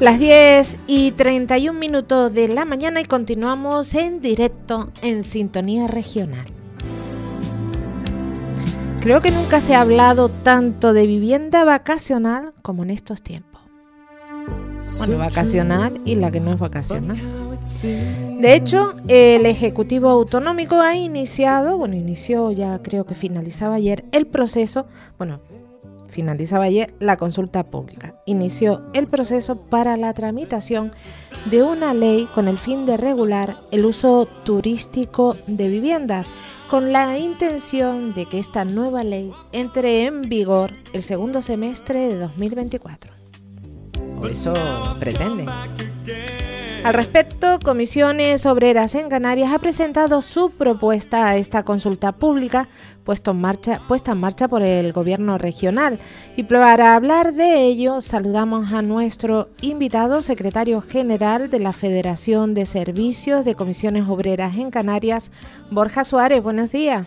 Las 10 y 31 minutos de la mañana y continuamos en directo en Sintonía Regional. Creo que nunca se ha hablado tanto de vivienda vacacional como en estos tiempos. Bueno, vacacional y la que no es vacacional. De hecho, el Ejecutivo Autonómico ha iniciado, bueno, inició ya creo que finalizaba ayer el proceso, bueno, finalizaba ayer la consulta pública. Inició el proceso para la tramitación de una ley con el fin de regular el uso turístico de viviendas, con la intención de que esta nueva ley entre en vigor el segundo semestre de 2024. O eso pretende. Al respecto, Comisiones Obreras en Canarias ha presentado su propuesta a esta consulta pública puesta en marcha, puesta en marcha por el Gobierno regional. Y para hablar de ello, saludamos a nuestro invitado, secretario general de la Federación de Servicios de Comisiones Obreras en Canarias, Borja Suárez. Buenos días.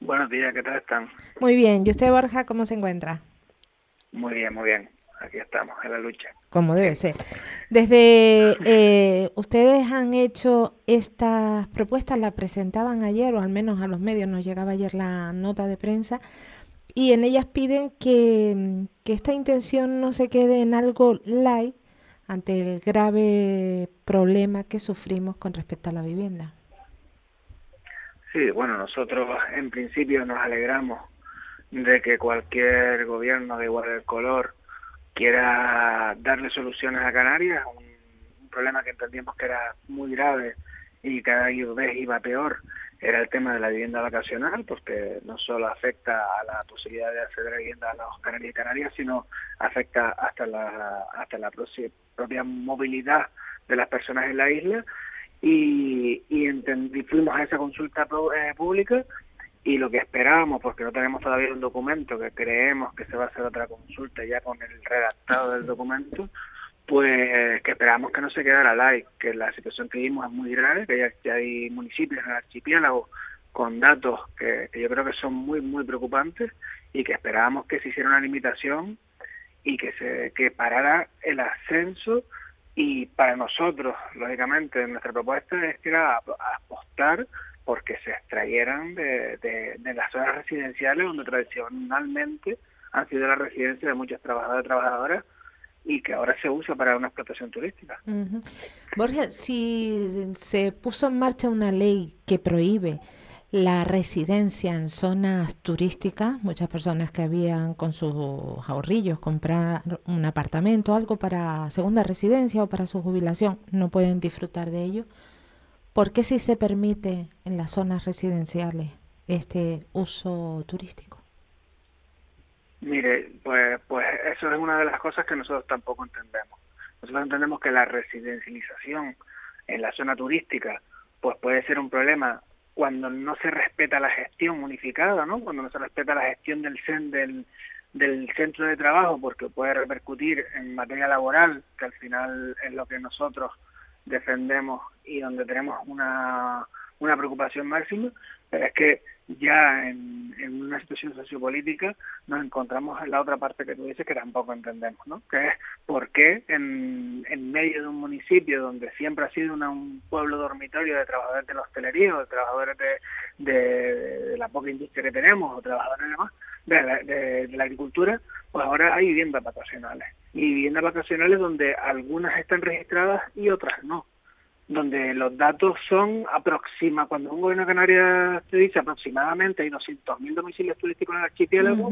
Buenos días, ¿qué tal están? Muy bien. ¿Y usted, Borja, cómo se encuentra? Muy bien, muy bien. Aquí estamos, en la lucha como debe ser. Desde eh, ustedes han hecho estas propuestas, la presentaban ayer, o al menos a los medios nos llegaba ayer la nota de prensa, y en ellas piden que, esta intención no se quede en algo light ante el grave problema que sufrimos con respecto a la vivienda. Sí, bueno, nosotros en principio nos alegramos de que cualquier gobierno de igual color quiera darle soluciones a Canarias, un, problema que entendíamos que era muy grave y cada vez iba peor, era el tema de la vivienda vacacional, porque no solo afecta a la posibilidad de acceder a vivienda a los canarios y canarias, sino afecta hasta la, hasta la propia movilidad de las personas en la isla. Y, y, fuimos a esa consulta eh, pública y lo que esperábamos, porque no tenemos todavía un documento, que creemos que se va a hacer otra consulta ya con el redactado del documento, pues que esperamos que no se quedara live, que la situación que vimos es muy grave, que ya, hay municipios en el archipiélago con datos que, yo creo que son muy, muy preocupantes y que esperábamos que se hiciera una limitación y que se que parara el ascenso. Y para nosotros, lógicamente, nuestra propuesta es que era apostar porque se extrayeran de, las zonas residenciales donde tradicionalmente han sido la residencia de muchos trabajadores y trabajadoras y que ahora se usa para una explotación turística. Borja, si se puso en marcha una ley que prohíbe la residencia en zonas turísticas, muchas personas que habían con sus ahorrillos comprar un apartamento, algo para segunda residencia o para su jubilación, no pueden disfrutar de ello. ¿Por qué si se permite en las zonas residenciales este uso turístico? Mire, pues, pues eso es una de las cosas que nosotros tampoco entendemos. Nosotros entendemos que la residencialización en la zona turística pues puede ser un problema cuando no se respeta la gestión unificada, ¿no? Cuando no se respeta la gestión del, del, del centro de trabajo, porque puede repercutir en materia laboral, que al final es lo que nosotros defendemos y donde tenemos una, una preocupación máxima, pero es que ya en, una situación sociopolítica nos encontramos en la otra parte que tú dices que tampoco entendemos, ¿no? Que es por qué en, en medio de un municipio donde siempre ha sido un pueblo dormitorio de trabajadores de la hostelería o de trabajadores de, de, la poca industria que tenemos o trabajadores de la, de, la agricultura, pues ahora hay viviendas vacacionales. Y viviendas vacacionales donde algunas están registradas y otras no donde los datos son aproxima cuando un gobierno de Canarias te dice aproximadamente hay 200.000 domicilios turísticos en el archipiélago,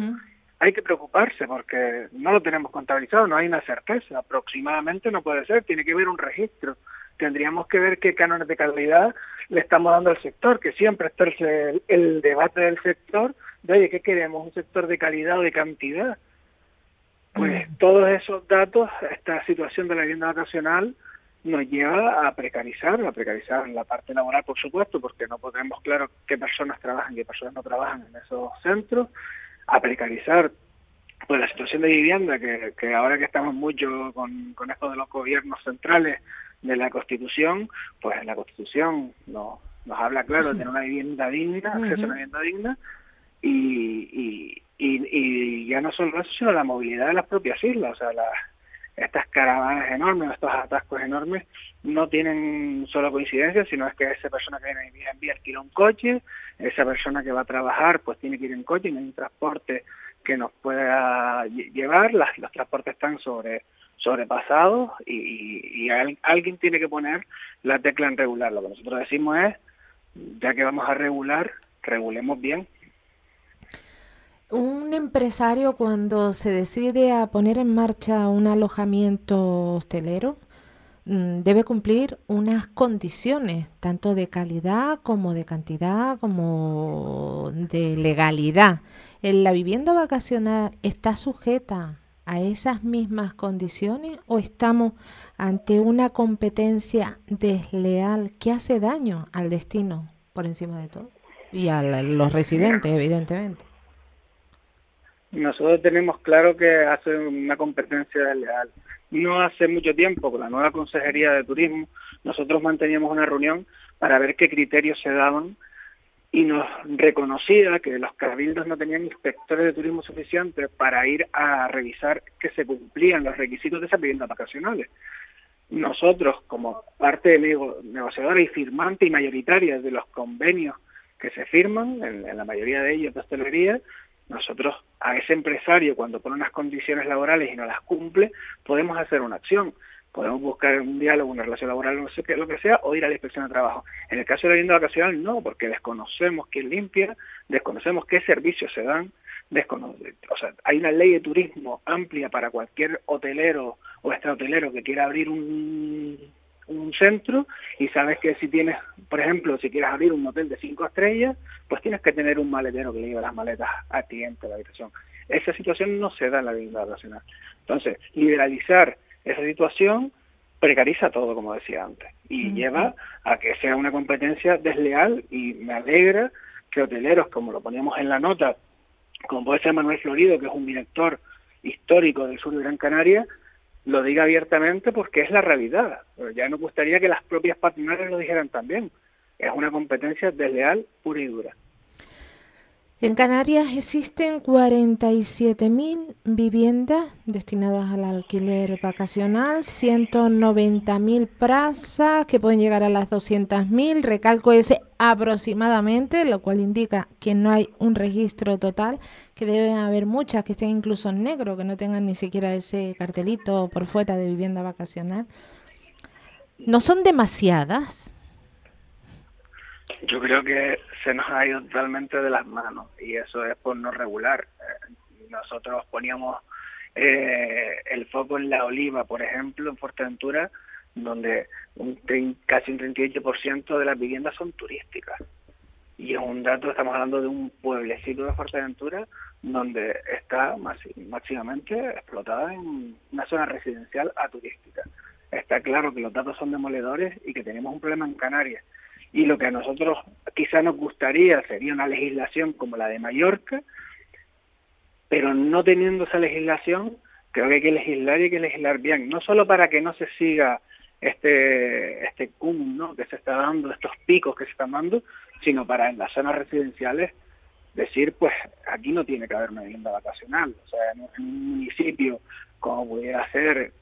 hay que preocuparse porque no lo tenemos contabilizado, no hay una certeza, aproximadamente no puede ser, tiene que haber un registro. Tendríamos que ver qué cánones de calidad le estamos dando al sector, que siempre está el, el debate del sector de, oye, ¿qué queremos? ¿Un sector de calidad o de cantidad? Pues todos esos datos, esta situación de la vivienda vacacional, nos lleva a precarizar, a precarizar la parte laboral, por supuesto, porque no podemos claro qué personas trabajan y qué personas no trabajan en esos centros, a precarizar pues la situación de vivienda, que, que ahora que estamos mucho con, con esto de los gobiernos centrales de la Constitución, pues en la Constitución nos, nos habla claro de tener una vivienda digna, acceso a una vivienda digna, y, y, y, ya no solo eso, sino la movilidad de las propias islas, o sea, estas caravanas enormes, estos atascos enormes, no tienen solo coincidencia, sino es que esa persona que viene a enviar alquila un coche, esa persona que va a trabajar pues tiene que ir en coche, no hay un transporte que nos pueda llevar, los transportes están sobre sobrepasados y, alguien tiene que poner la tecla en regular. Lo que nosotros decimos es, ya que vamos a regular, regulemos bien. Un empresario cuando se decide a poner en marcha un alojamiento hostelero mm, debe cumplir unas condiciones, tanto de calidad como de cantidad, como de legalidad. ¿La vivienda vacacional está sujeta a esas mismas condiciones o estamos ante una competencia desleal que hace daño al destino por encima de todo y a los residentes, evidentemente? Nosotros tenemos claro que hace una competencia desleal. No hace mucho tiempo, con la nueva Consejería de Turismo, nosotros manteníamos una reunión para ver qué criterios se daban y nos reconocía que los cabildos no tenían inspectores de turismo suficientes para ir a revisar que se cumplían los requisitos de esas viviendas vacacionales. Nosotros, como parte negociadora y firmante y mayoritaria de los convenios que se firman, en, la mayoría de ellos de hostelería, nosotros a ese empresario cuando pone unas condiciones laborales y no las cumple, podemos hacer una acción podemos buscar un diálogo, una relación laboral, no sé qué, lo que sea, o ir a la inspección de trabajo. En el caso de la vivienda vacacional, no, porque desconocemos quién limpia, desconocemos qué servicios se dan, o sea, hay una ley de turismo amplia para cualquier hotelero o extrahotelero que quiera abrir un, un centro y sabes que si tienes, por ejemplo, si quieres abrir un hotel de cinco estrellas, pues tienes que tener un maletero que le lleve las maletas al cliente a la habitación. Esa situación no se da en la vivienda vacacional. Entonces, liberalizar esa situación precariza todo, como decía antes, y lleva a que sea una competencia desleal y me alegra que hoteleros, como lo poníamos en la nota, como puede ser Manuel Florido, que es un director histórico del sur de Gran Canaria, lo diga abiertamente porque es la realidad. Pero ya nos gustaría que las propias patronales lo dijeran también. Es una competencia desleal pura y dura. En Canarias existen 47.000 viviendas destinadas al alquiler vacacional, 190.000 plazas que pueden llegar a las 200.000. Recalco ese aproximadamente, lo cual indica que no hay un registro total, que deben haber muchas que estén incluso en negro, que no tengan ni siquiera ese cartelito por fuera de vivienda vacacional. ¿No son demasiadas? Yo creo que se nos ha ido totalmente de las manos y eso es por no regular. Eh, nosotros poníamos eh, el foco en la oliva, por ejemplo, en Fuerteventura, donde casi un 38% de las viviendas son turísticas. Y es un dato, estamos hablando de un pueblecito de Fuerteventura donde está máximamente explotada en una zona residencial a turística. Está claro que los datos son demoledores y que tenemos un problema en Canarias y lo que a nosotros quizá nos gustaría sería una legislación como la de Mallorca, pero no teniendo esa legislación, creo que hay que legislar y hay que legislar bien, no solo para que no se siga este este cum ¿no? que se está dando, estos picos que se están dando, sino para en las zonas residenciales decir, pues aquí no tiene que haber una vivienda vacacional, o sea, en un municipio como pudiera ser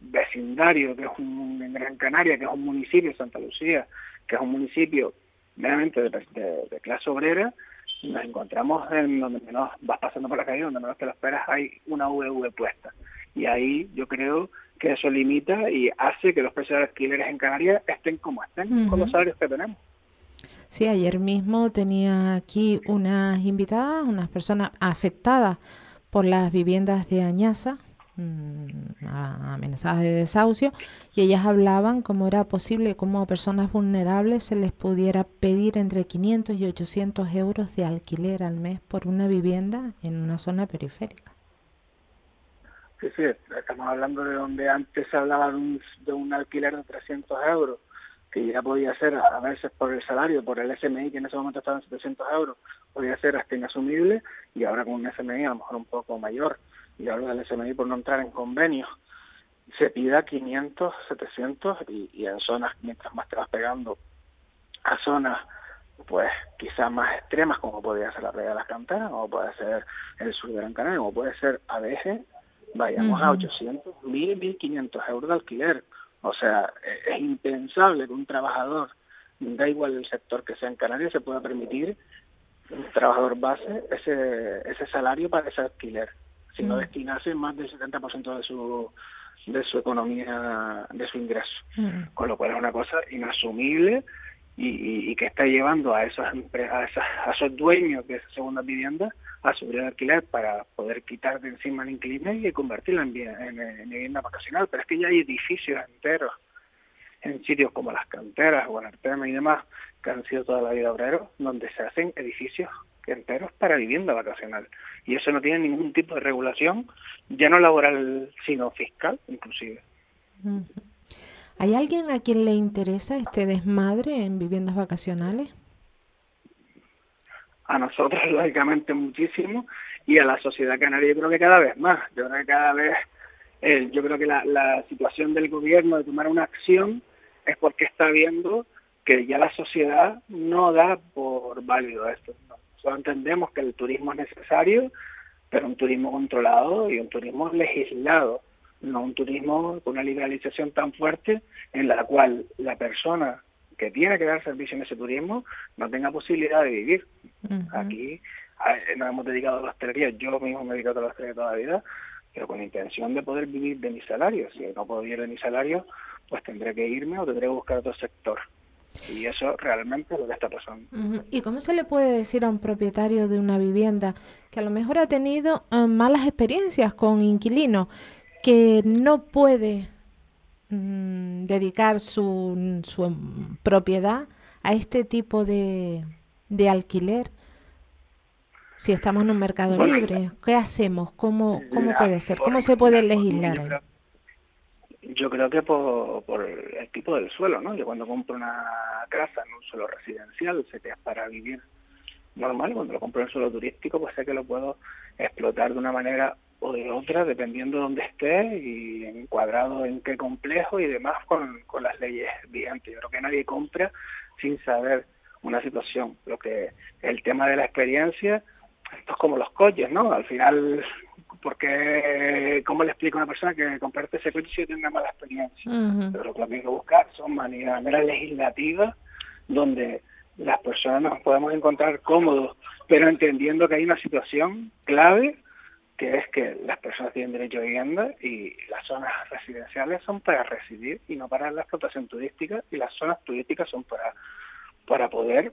vecindario, que es un, en Gran Canaria, que es un municipio, Santa Lucía, que es un municipio meramente de, clase obrera, nos encontramos en donde menos vas pasando por la calle, donde menos te lo esperas, hay una VV puesta. Y ahí yo creo que eso limita y hace que los precios de alquileres en Canarias estén como estén, con los salarios que tenemos. Sí, ayer mismo tenía aquí unas invitadas, unas personas afectadas por las viviendas de Añaza, amenazadas de desahucio y ellas hablaban cómo era posible cómo a personas vulnerables se les pudiera pedir entre 500 y 800 euros de alquiler al mes por una vivienda en una zona periférica. Sí, sí, estamos hablando de donde antes se hablaba de un, de un alquiler de 300 euros, que ya podía ser a veces por el salario, por el SMI, que en ese momento estaba en 700 euros, podía ser hasta inasumible, y ahora con un SMI a lo mejor un poco mayor y hablo del SMI por no entrar en convenios, se pida 500, 700 y, en zonas, mientras más te vas pegando a zonas pues quizás más extremas como podría ser la playa de las canteras, como puede ser el sur de Gran Canaria, como puede ser ADG, vayamos a 800, 1.000, 1.500 euros de alquiler. O sea, e-, es impensable que un trabajador, da igual el sector que sea en Canarias, se pueda permitir un trabajador base ese, ese salario para ese alquiler, si no destinase más del 70% de su de su economía, de su ingreso. Con lo cual es una cosa inasumible y, que está llevando a esos, a, a esos dueños de esas segundas viviendas a subir el alquiler para poder quitar de encima el inquilino y convertirlo en, en, vivienda vacacional. Pero es que ya hay edificios enteros en sitios como las canteras o en Artema y demás, que han sido toda la vida obreros, donde se hacen edificios enteros para vivienda vacacional. Y eso no tiene ningún tipo de regulación, ya no laboral, sino fiscal, inclusive. ¿Hay alguien a quien le interesa este desmadre en viviendas vacacionales? A nosotros, lógicamente, muchísimo, y a la sociedad canaria yo creo que cada vez más. Yo creo que cada vez, eh, yo creo que la, la situación del gobierno de tomar una acción es porque está viendo que ya la sociedad no da por válido esto. Nosotros entendemos que el turismo es necesario, pero un turismo controlado y un turismo legislado, no un turismo con una liberalización tan fuerte en la cual la persona que tiene que dar servicio en ese turismo no tenga posibilidad de vivir. Aquí nos hemos dedicado a la hostelería, yo mismo me he dedicado a la hostelería toda la vida, pero con la intención de poder vivir de mi salario. Si no puedo vivir de mi salario, pues tendré que irme o tendré que buscar otro sector. Y eso realmente es lo que está pasando. ¿Y cómo se le puede decir a un propietario de una vivienda que a lo mejor ha tenido eh, malas experiencias con inquilinos, que no puede mm, dedicar su, su, propiedad a este tipo de, de alquiler? Si estamos en un mercado libre, ¿qué hacemos? ¿Cómo, cómo puede ser? ¿Cómo se puede legislar? Yo creo que por, por, el tipo del suelo, ¿no? Yo cuando compro una casa en un suelo residencial, sé que es para vivir normal, cuando lo compro en suelo turístico, pues sé que lo puedo explotar de una manera o de otra, dependiendo de dónde esté y encuadrado en qué complejo y demás con, con las leyes vigentes. Yo creo que nadie compra sin saber una situación. Lo que el tema de la experiencia, esto es como los coches, ¿no? Al final porque ¿cómo le explico a una persona que comprarte ese coche si tiene una mala experiencia? Pero lo que hay que buscar son maneras, legislativas donde las personas nos podemos encontrar cómodos, pero entendiendo que hay una situación clave que es que las personas tienen derecho a vivienda y las zonas residenciales son para residir y no para la explotación turística y las zonas turísticas son para, para poder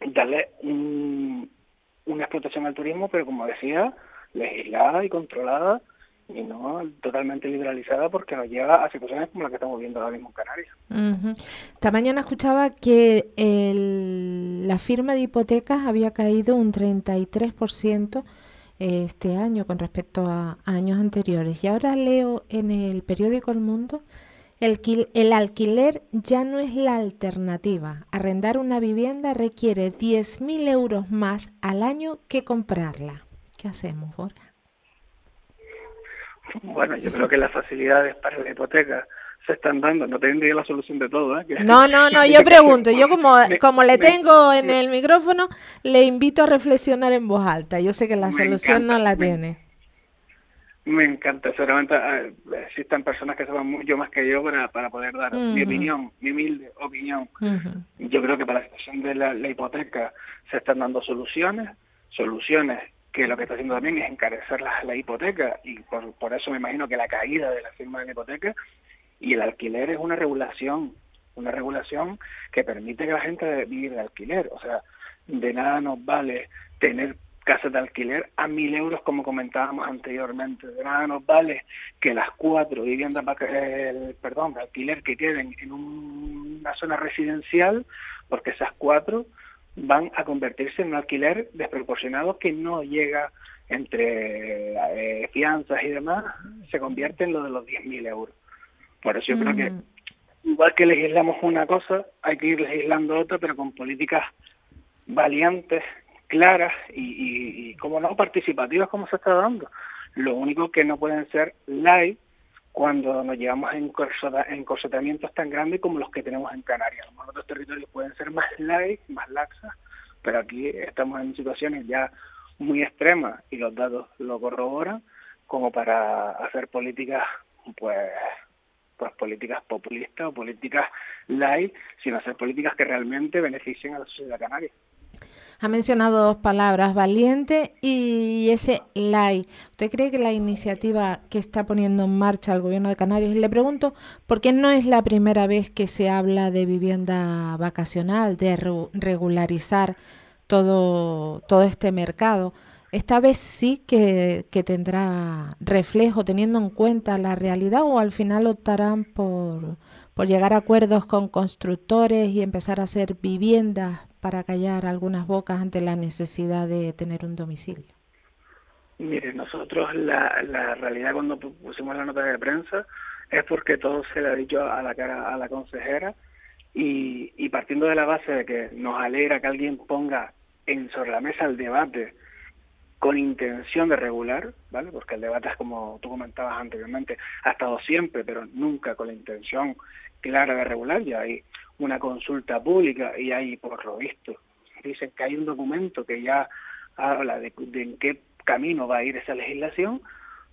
darle una explotación al turismo, pero como decía, legislada y controlada y no totalmente liberalizada porque nos lleva a situaciones como las que estamos viendo ahora mismo en Canarias. Esta mañana escuchaba que la firma de hipotecas había caído un 33% este año con respecto a, años anteriores. Y ahora leo en el periódico El Mundo, el, el alquiler ya no es la alternativa. Arrendar una vivienda requiere 10.000 euros más al año que comprarla. ¿Qué hacemos, Borja? Bueno, yo creo que las facilidades para la hipoteca se están dando. No tendría la solución de todo. ¿eh? No, no, no, yo pregunto. Yo como, como le tengo en el micrófono, le invito a reflexionar en voz alta. Yo sé que la solución no la tiene. Me encanta. Seguramente eh, existen personas que saben mucho más que yo para, para poder dar mi opinión, mi humilde opinión. Yo creo que para la situación de la hipoteca se están dando soluciones, soluciones que lo que está haciendo también es encarecer la, hipoteca y por, eso me imagino que la caída de la firma de la hipoteca y el alquiler es una regulación, una regulación que permite que la gente viva de alquiler. O sea, de nada nos vale tener casas de alquiler a mil euros como comentábamos anteriormente. De nada nos vale que las cuatro viviendas, perdón, de alquiler que queden en una zona residencial, porque esas cuatro van a convertirse en un alquiler desproporcionado que no llega entre eh, fianzas y demás, se convierte en lo de los 10.000 euros. Por eso yo creo que igual que legislamos una cosa, hay que ir legislando otra, pero con políticas valientes, claras y, y como no, participativas como se está dando. Lo único que no pueden ser live cuando nos llevamos en encorsetamientos tan grandes como los que tenemos en Canarias. Los otros territorios pueden ser más light, más laxas, pero aquí estamos en situaciones ya muy extremas y los datos lo corroboran, como para hacer políticas pues pues políticas populistas o políticas light, sino hacer políticas que realmente beneficien a la sociedad canaria. Ha mencionado dos palabras, valiente y ese LAI. ¿Usted cree que la iniciativa que está poniendo en marcha el gobierno de Canarias, le pregunto, ¿por qué no es la primera vez que se habla de vivienda vacacional, de regularizar todo, todo este mercado? Esta vez sí que, que tendrá reflejo teniendo en cuenta la realidad o al final optarán por, por llegar a acuerdos con constructores y empezar a hacer viviendas para callar algunas bocas ante la necesidad de tener un domicilio? Mire, nosotros la, la realidad cuando pusimos la nota de prensa es porque todo se le ha dicho a la cara a la consejera y, y partiendo de la base de que nos alegra que alguien ponga en sobre la mesa el debate con intención de regular, ¿vale? Porque el debate es como tú comentabas anteriormente, ha estado siempre, pero nunca con la intención clara de regular. Ya hay una consulta pública y hay, por lo visto, dicen que hay un documento que ya habla de, en qué camino va a ir esa legislación,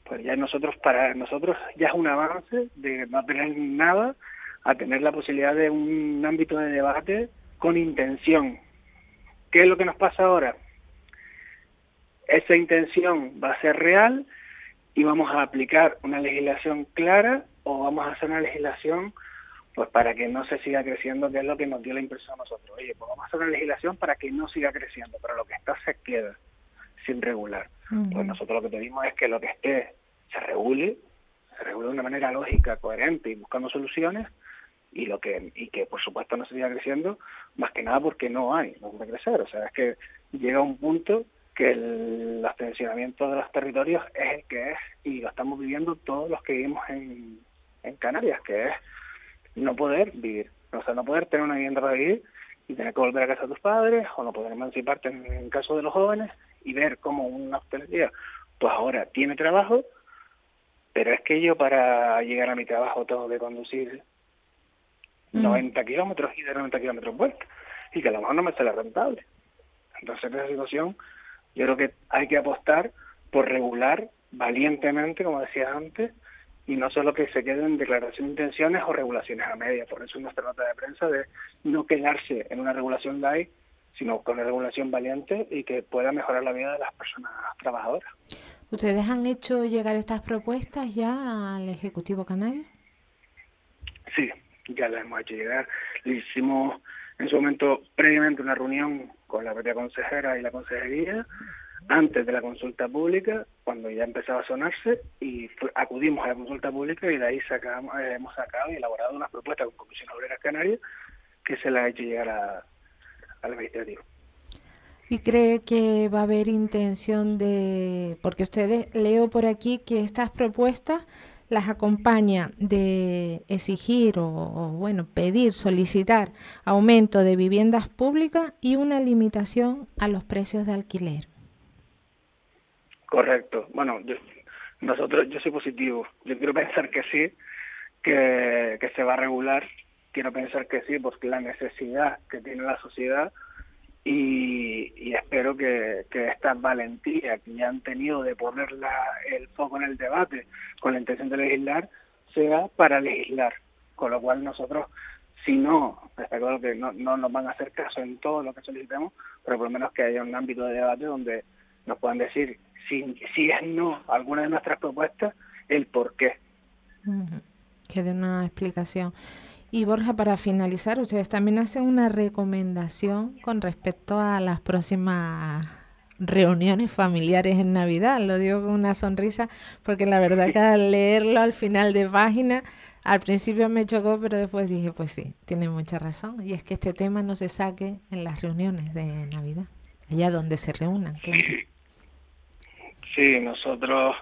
pues ya nosotros, para nosotros ya es un avance de no tener nada a tener la posibilidad de un ámbito de debate con intención. ¿Qué es lo que nos pasa ahora? esa intención va a ser real y vamos a aplicar una legislación clara o vamos a hacer una legislación pues para que no se siga creciendo, que es lo que nos dio la impresión a nosotros. Oye, pues vamos a hacer una legislación para que no siga creciendo, pero lo que está se queda sin regular. Pues nosotros lo que pedimos es que lo que esté se regule, se regule de una manera lógica, coherente y buscando soluciones y lo que y que por supuesto no se siga creciendo, más que nada porque no hay, no puede crecer. O sea, es que llega un punto que el abstencionamiento de los territorios es el que es y lo estamos viviendo todos los que vivimos en, en Canarias, que es no poder vivir, o sea, no poder tener una vivienda para vivir y tener que volver a casa de tus padres o no poder emanciparte en, el caso de los jóvenes y ver cómo una hostelería pues ahora tiene trabajo, pero es que yo para llegar a mi trabajo tengo que conducir 90 mm. kilómetros y de 90 kilómetros vuelta y que a lo mejor no me sale rentable. Entonces, en esa situación, yo creo que hay que apostar por regular valientemente, como decía antes, y no solo que se queden declaraciones de intenciones o regulaciones a media. Por eso nuestra nota de prensa de no quedarse en una regulación light, sino con una regulación valiente y que pueda mejorar la vida de las personas trabajadoras. ¿Ustedes han hecho llegar estas propuestas ya al Ejecutivo Canario? Sí, ya las hemos hecho llegar. Le hicimos en su momento previamente una reunión con la propia consejera y la consejería antes de la consulta pública, cuando ya empezaba a sonarse, y acudimos a la consulta pública y de ahí sacamos, eh, hemos sacado y elaborado unas propuestas con Comisión Obrera Canaria que se la ha hecho llegar al administrativo. ¿Y cree que va a haber intención de, porque ustedes leo por aquí que estas propuestas las acompaña de exigir o, bueno, pedir, solicitar aumento de viviendas públicas y una limitación a los precios de alquiler. Correcto. Bueno, yo, nosotros, yo soy positivo. Yo quiero pensar que sí, que, que se va a regular. Quiero pensar que sí, porque la necesidad que tiene la sociedad y, espero que, esta valentía que ya han tenido de poner el foco en el debate con la intención de legislar sea para legislar, con lo cual nosotros, si no, está que no, no nos van a hacer caso en todo lo que solicitemos, pero por lo menos que haya un ámbito de debate donde nos puedan decir si, si es no alguna de nuestras propuestas, el por qué. Que dé una explicación. Y Borja, para finalizar, ustedes también hacen una recomendación con respecto a las próximas reuniones familiares en Navidad. Lo digo con una sonrisa porque la verdad que al leerlo al final de página, al principio me chocó, pero después dije, pues sí, tiene mucha razón. Y es que este tema no se saque en las reuniones de Navidad, allá donde se reúnan, claro. Sí, nosotros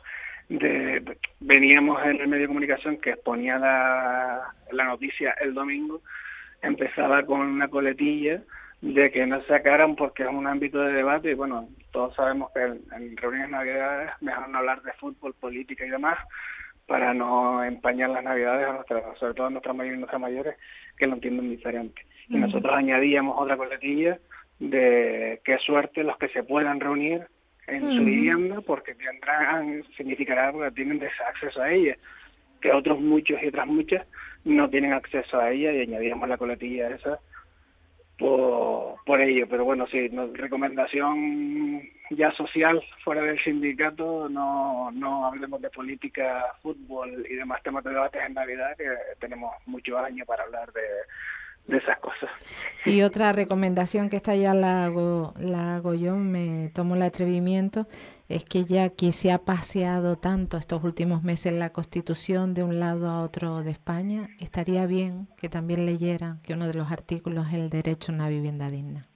de, veníamos en el medio de comunicación que exponía la, la noticia el domingo, empezaba con una coletilla de que no se sacaran porque es un ámbito de debate y bueno, todos sabemos que en, reuniones navidades mejor no hablar de fútbol, política y demás para no empañar las navidades a nuestras, sobre todo a nuestras mayores y nuestras mayores que lo entienden diferente. Y nosotros añadíamos otra coletilla de qué suerte los que se puedan reunir en su vivienda porque tendrán, significará que tienen acceso a ella, que otros muchos y otras muchas no tienen acceso a ella y añadíamos la coletilla esa por, por ello. Pero bueno, sí, recomendación ya social fuera del sindicato, no, no hablemos de política, fútbol y demás temas de debates en Navidad, que tenemos muchos años para hablar de, de esas cosas. Y otra recomendación que esta ya la hago, la hago yo, me tomo el atrevimiento, es que ya que se ha paseado tanto estos últimos meses la Constitución de un lado a otro de España, estaría bien que también leyeran que uno de los artículos es el derecho a una vivienda digna.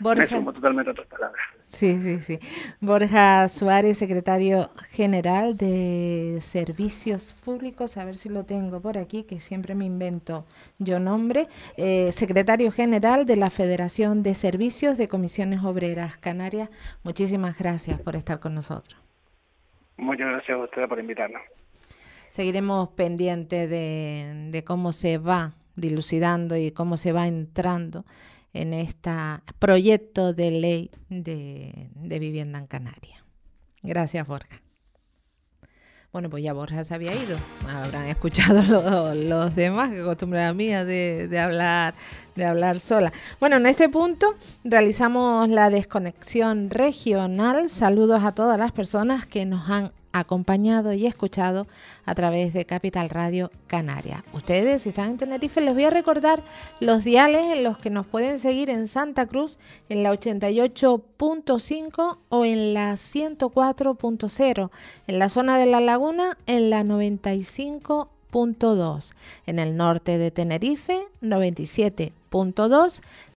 Borja, Me totalmente a tus palabras. Sí, sí, sí. Borja Suárez, secretario general de Servicios Públicos, a ver si lo tengo por aquí, que siempre me invento yo nombre, eh, secretario general de la Federación de Servicios de Comisiones Obreras Canarias. Muchísimas gracias por estar con nosotros. Muchas gracias a ustedes por invitarnos. Seguiremos pendientes de, de cómo se va dilucidando y cómo se va entrando en este proyecto de ley de, vivienda en Canarias. Gracias, Borja. Bueno, pues ya Borja se había ido. Habrán escuchado los, demás, que costumbre mía de, de, hablar, de hablar sola. Bueno, en este punto realizamos la desconexión regional. Saludos a todas las personas que nos han acompañado y escuchado a través de Capital Radio Canaria. Ustedes, si están en Tenerife, les voy a recordar los diales en los que nos pueden seguir en Santa Cruz, en la 88.5 o en la 104.0, en la zona de la laguna, en la 95.2, en el norte de Tenerife, 97.2,